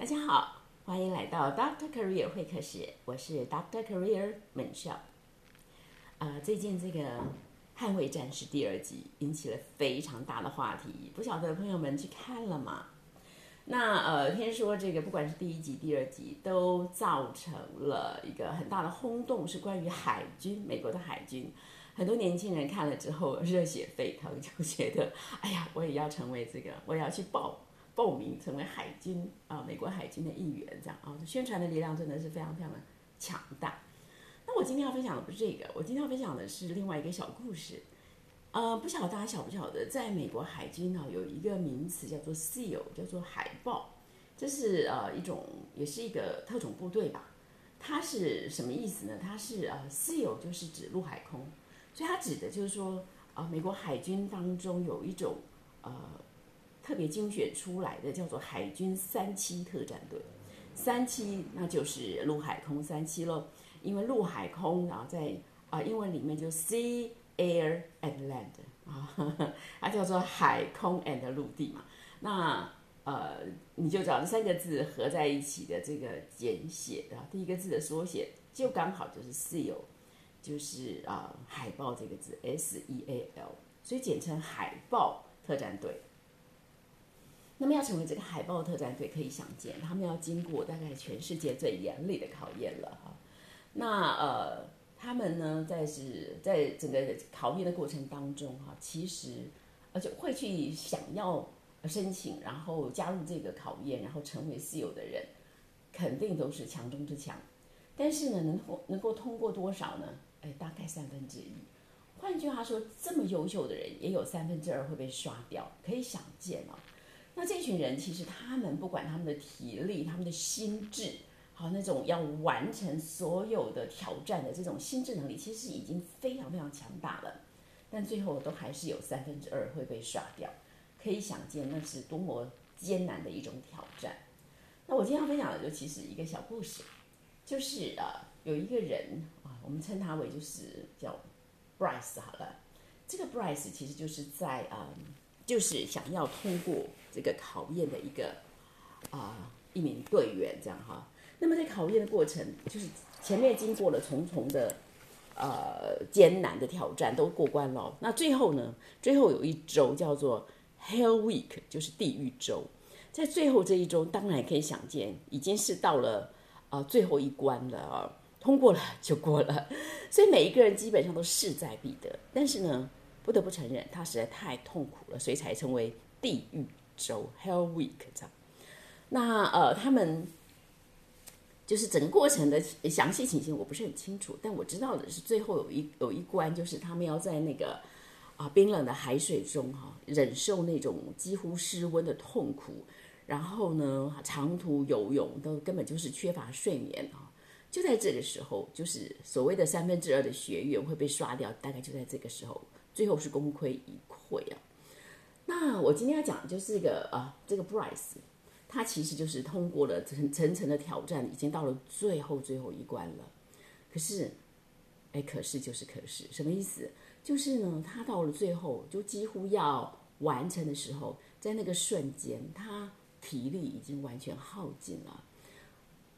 大家好，欢迎来到 Doctor Career 会客室，我是 Doctor Career 门校。呃，最近这个《捍卫战士》第二集引起了非常大的话题，不晓得朋友们去看了吗？那呃，听说这个不管是第一集、第二集，都造成了一个很大的轰动，是关于海军，美国的海军。很多年轻人看了之后热血沸腾，就觉得，哎呀，我也要成为这个，我也要去报报名成为海军啊，美国海军的一员，这样啊，宣传的力量真的是非常非常的强大。那我今天要分享的不是这个，我今天要分享的是另外一个小故事。呃，不晓得大家晓不晓得，在美国海军呢有一个名词叫做 SEAL，叫做海豹，这是呃一种，也是一个特种部队吧。它是什么意思呢？它是呃 SEAL 就是指陆海空。所以它指的就是说，啊，美国海军当中有一种呃特别精选出来的，叫做海军三期特战队。三期那就是陆海空三期喽，因为陆海空，然后在啊英文里面就 sea air and land 啊，它叫做海空 and 陆地嘛。那呃你就找这三个字合在一起的这个简写的第一个字的缩写，就刚好就是 seal。就是啊，海豹这个字，S E A L，所以简称海豹特战队。那么要成为这个海豹特战队，可以想见，他们要经过大概全世界最严厉的考验了哈。那呃，他们呢，在是在整个考验的过程当中哈，其实而且会去想要申请，然后加入这个考验，然后成为私有的人，肯定都是强中之强。但是呢，能够能够通过多少呢？哎，大概三分之一。换句话说，这么优秀的人，也有三分之二会被刷掉，可以想见哦。那这群人其实他们不管他们的体力、他们的心智，好那种要完成所有的挑战的这种心智能力，其实已经非常非常强大了。但最后都还是有三分之二会被刷掉，可以想见那是多么艰难的一种挑战。那我今天要分享的就其实一个小故事，就是呃，有一个人啊。我们称他为就是叫 Bryce 好了，这个 Bryce 其实就是在啊，就是想要通过这个考验的一个啊一名队员这样哈。那么在考验的过程，就是前面经过了重重的呃艰难的挑战都过关了，那最后呢，最后有一周叫做 Hell Week，就是地狱周，在最后这一周，当然可以想见，已经是到了啊最后一关了啊。通过了就过了，所以每一个人基本上都势在必得。但是呢，不得不承认，他实在太痛苦了，所以才成为地狱周 （Hell Week） 这样。那呃，他们就是整个过程的详细情形我不是很清楚，但我知道的是，最后有一有一关，就是他们要在那个啊冰冷的海水中哈，忍受那种几乎失温的痛苦，然后呢，长途游泳都根本就是缺乏睡眠啊。就在这个时候，就是所谓的三分之二的学员会被刷掉，大概就在这个时候，最后是功亏一篑啊。那我今天要讲的就是一个啊，这个 Bryce，他其实就是通过了层层层的挑战，已经到了最后最后一关了。可是，哎，可是就是可是，什么意思？就是呢，他到了最后就几乎要完成的时候，在那个瞬间，他体力已经完全耗尽了。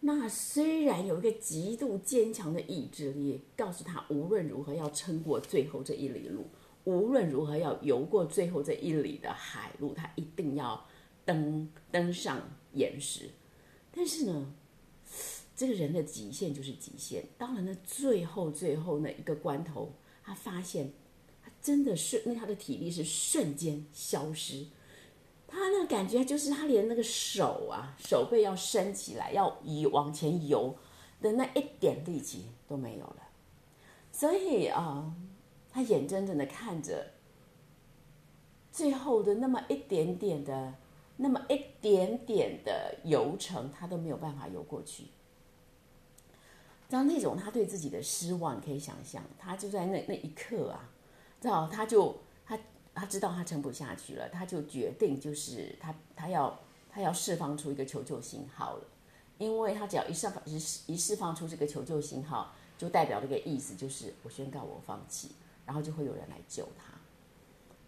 那虽然有一个极度坚强的意志力，告诉他无论如何要撑过最后这一里路，无论如何要游过最后这一里的海路，他一定要登登上岩石。但是呢，这个人的极限就是极限。到了那最后最后那一个关头，他发现他真的是那他的体力是瞬间消失。他那个感觉就是，他连那个手啊，手背要伸起来，要游往前游的那一点力气都没有了。所以啊，他眼睁睁的看着最后的那么一点点的、那么一点点的游程，他都没有办法游过去。当那种他对自己的失望，可以想象，他就在那那一刻啊，知道他就。他他知道他撑不下去了，他就决定，就是他他要他要释放出一个求救信号了，因为他只要一释放一一释放出这个求救信号，就代表这个意思，就是我宣告我放弃，然后就会有人来救他。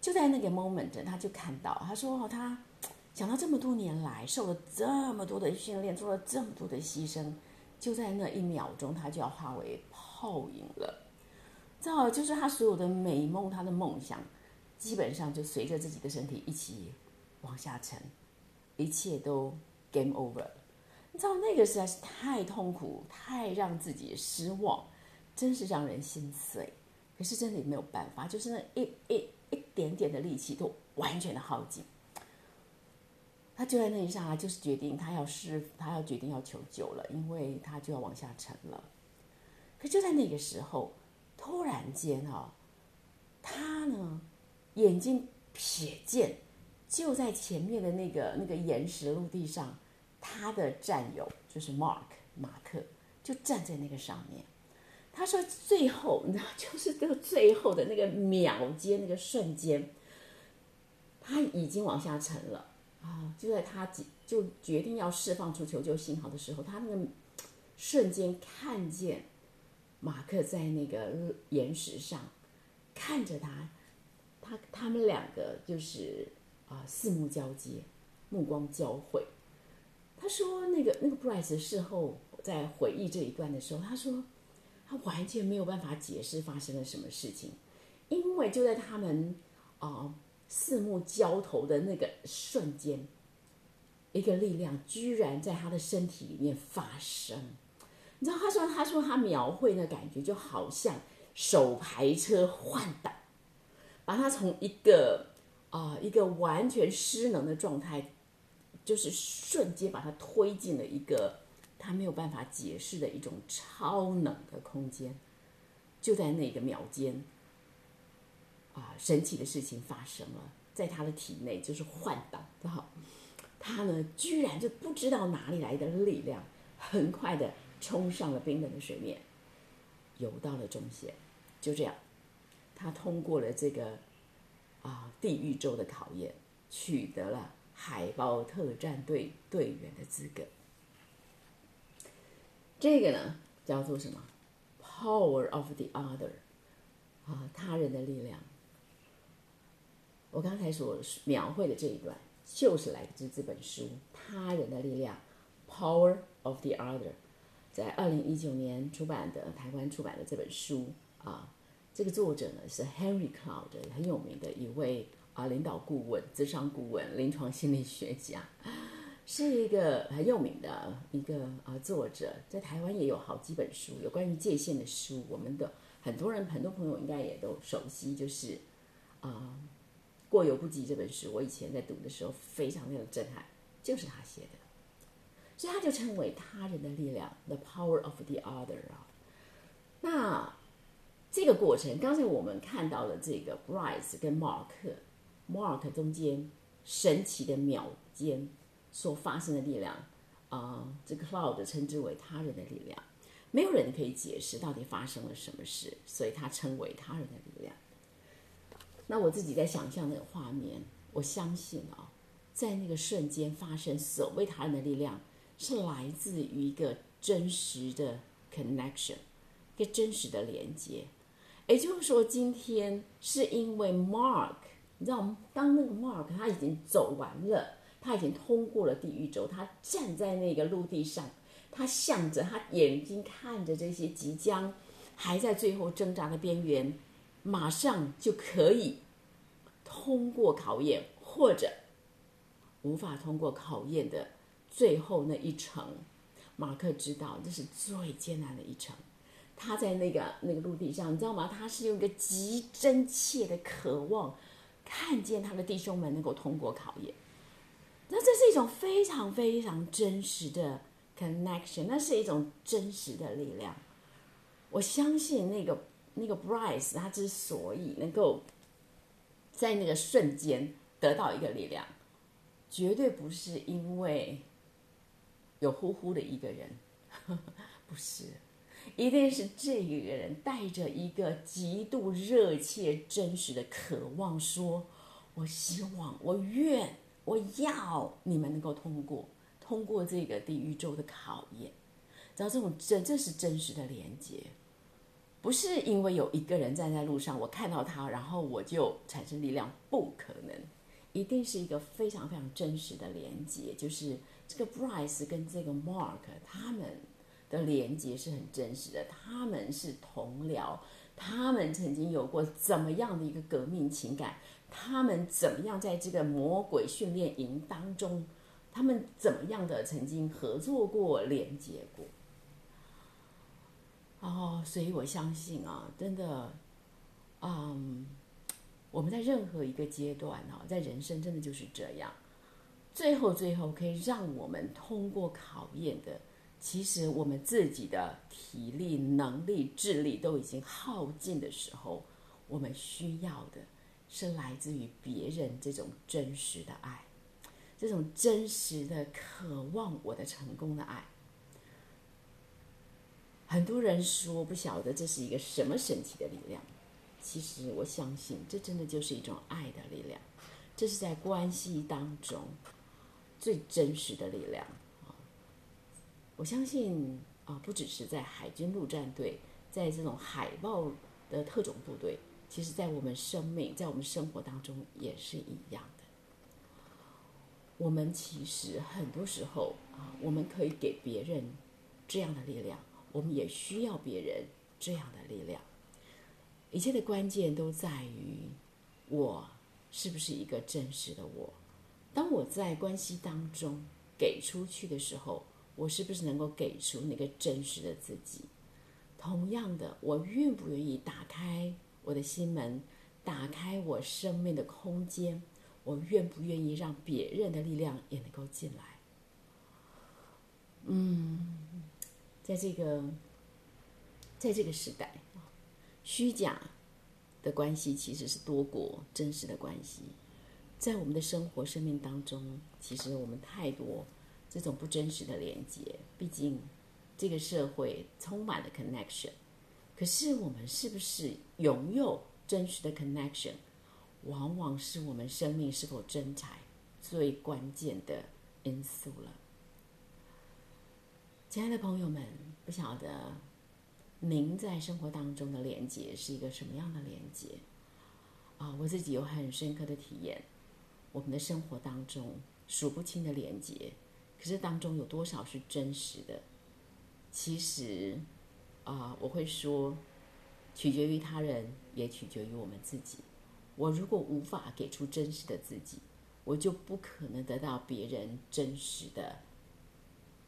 就在那个 moment，他就看到，他说他想到这么多年来受了这么多的训练，做了这么多的牺牲，就在那一秒钟，他就要化为泡影了。正好就是他所有的美梦，他的梦想，基本上就随着自己的身体一起往下沉，一切都 game over。你知道那个实在是太痛苦，太让自己失望，真是让人心碎。是真的也没有办法，就是那一一一点点的力气都完全的耗尽。他就在那一刹那，就是决定他要是他要决定要求救了，因为他就要往下沉了。可就在那个时候，突然间哦，他呢眼睛瞥见，就在前面的那个那个岩石陆地上，他的战友就是 Mark 马克，就站在那个上面。他说：“最后，你知道，就是这个最后的那个秒间，那个瞬间，他已经往下沉了。”啊！就在他就决定要释放出求救信号的时候，他那个瞬间看见马克在那个岩石上看着他，他他们两个就是啊四目交接，目光交汇。他说：“那个那个 Bryce 事后在回忆这一段的时候，他说他完全没有办法解释发生了什么事情，因为就在他们啊。”四目交投的那个瞬间，一个力量居然在他的身体里面发生。你知道，他说，他说他描绘的感觉就好像手排车换挡，把他从一个啊一个完全失能的状态，就是瞬间把他推进了一个他没有办法解释的一种超能的空间。就在那个秒间。啊，神奇的事情发生了，在他的体内就是换挡，好，他呢居然就不知道哪里来的力量，很快的冲上了冰冷的水面，游到了中线，就这样，他通过了这个啊地狱州的考验，取得了海豹特战队队员的资格。这个呢叫做什么？Power of the other，啊，他人的力量。我刚才所描绘的这一段，就是来自这本书《他人的力量》（Power of the Other），在二零一九年出版的台湾出版的这本书啊。这个作者呢是 Henry Cloud，很有名的一位啊领导顾问、智商顾问、临床心理学家，是一个很有名的一个啊作者。在台湾也有好几本书有关于界限的书，我们的很多人、很多朋友应该也都熟悉，就是啊。过犹不及这本书，我以前在读的时候非常非常震撼，就是他写的，所以他就称为他人的力量，the power of the other 啊。那这个过程，刚才我们看到了这个 Bryce 跟 Mark，Mark 中间神奇的秒间所发生的力量啊，这个 Cloud 称之为他人的力量，没有人可以解释到底发生了什么事，所以他称为他人的力量。那我自己在想象那个画面，我相信啊，在那个瞬间发生所谓他人的力量，是来自于一个真实的 connection，一个真实的连接。也就是说，今天是因为 Mark，你知道？当那个 Mark 他已经走完了，他已经通过了地狱轴，他站在那个陆地上，他向着他眼睛看着这些即将还在最后挣扎的边缘。马上就可以通过考验，或者无法通过考验的最后那一层。马克知道这是最艰难的一层。他在那个那个陆地上，你知道吗？他是用一个极真切的渴望，看见他的弟兄们能够通过考验。那这是一种非常非常真实的 connection，那是一种真实的力量。我相信那个。那个 Bryce 他之所以能够在那个瞬间得到一个力量，绝对不是因为有呼呼的一个人，不是，一定是这个人带着一个极度热切、真实的渴望，说：“我希望，我愿，我要你们能够通过，通过这个地狱周的考验。”然后这种真，这是真实的连接。不是因为有一个人站在路上，我看到他，然后我就产生力量，不可能。一定是一个非常非常真实的连接，就是这个 Bryce 跟这个 Mark 他们的连接是很真实的，他们是同僚，他们曾经有过怎么样的一个革命情感，他们怎么样在这个魔鬼训练营当中，他们怎么样的曾经合作过、连接过。哦，所以我相信啊，真的，嗯，我们在任何一个阶段啊，在人生真的就是这样，最后最后可以让我们通过考验的，其实我们自己的体力、能力、智力都已经耗尽的时候，我们需要的是来自于别人这种真实的爱，这种真实的渴望我的成功的爱。很多人说不晓得这是一个什么神奇的力量，其实我相信这真的就是一种爱的力量，这是在关系当中最真实的力量！我相信啊，不只是在海军陆战队，在这种海豹的特种部队，其实在我们生命、在我们生活当中也是一样的。我们其实很多时候啊，我们可以给别人这样的力量。我们也需要别人这样的力量。一切的关键都在于我是不是一个真实的我。当我在关系当中给出去的时候，我是不是能够给出那个真实的自己？同样的，我愿不愿意打开我的心门，打开我生命的空间？我愿不愿意让别人的力量也能够进来？嗯。在这个，在这个时代，虚假的关系其实是多过真实的关系。在我们的生活、生命当中，其实我们太多这种不真实的连接。毕竟，这个社会充满了 connection，可是我们是不是拥有真实的 connection，往往是我们生命是否真才最关键的因素了。亲爱的朋友们，不晓得您在生活当中的连接是一个什么样的连接啊？我自己有很深刻的体验，我们的生活当中数不清的连接，可是当中有多少是真实的？其实啊，我会说，取决于他人，也取决于我们自己。我如果无法给出真实的自己，我就不可能得到别人真实的。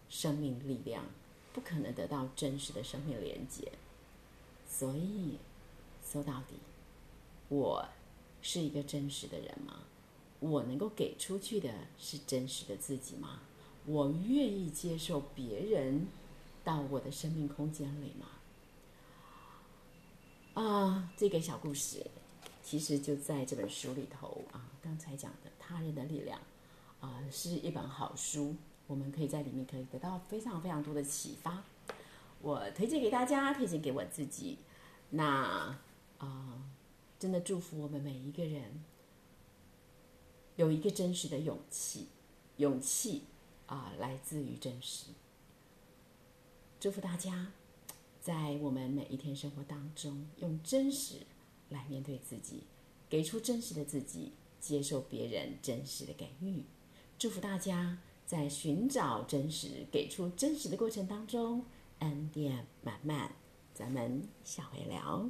生命力量不可能得到真实的生命连接，所以说到底，我是一个真实的人吗？我能够给出去的是真实的自己吗？我愿意接受别人到我的生命空间里吗？啊，这个小故事其实就在这本书里头啊，刚才讲的他人的力量啊，是一本好书。我们可以在里面可以得到非常非常多的启发，我推荐给大家，推荐给我自己。那啊，真的祝福我们每一个人有一个真实的勇气，勇气啊来自于真实。祝福大家在我们每一天生活当中用真实来面对自己，给出真实的自己，接受别人真实的给予。祝福大家。在寻找真实、给出真实的过程当中，恩典满满。咱们下回聊。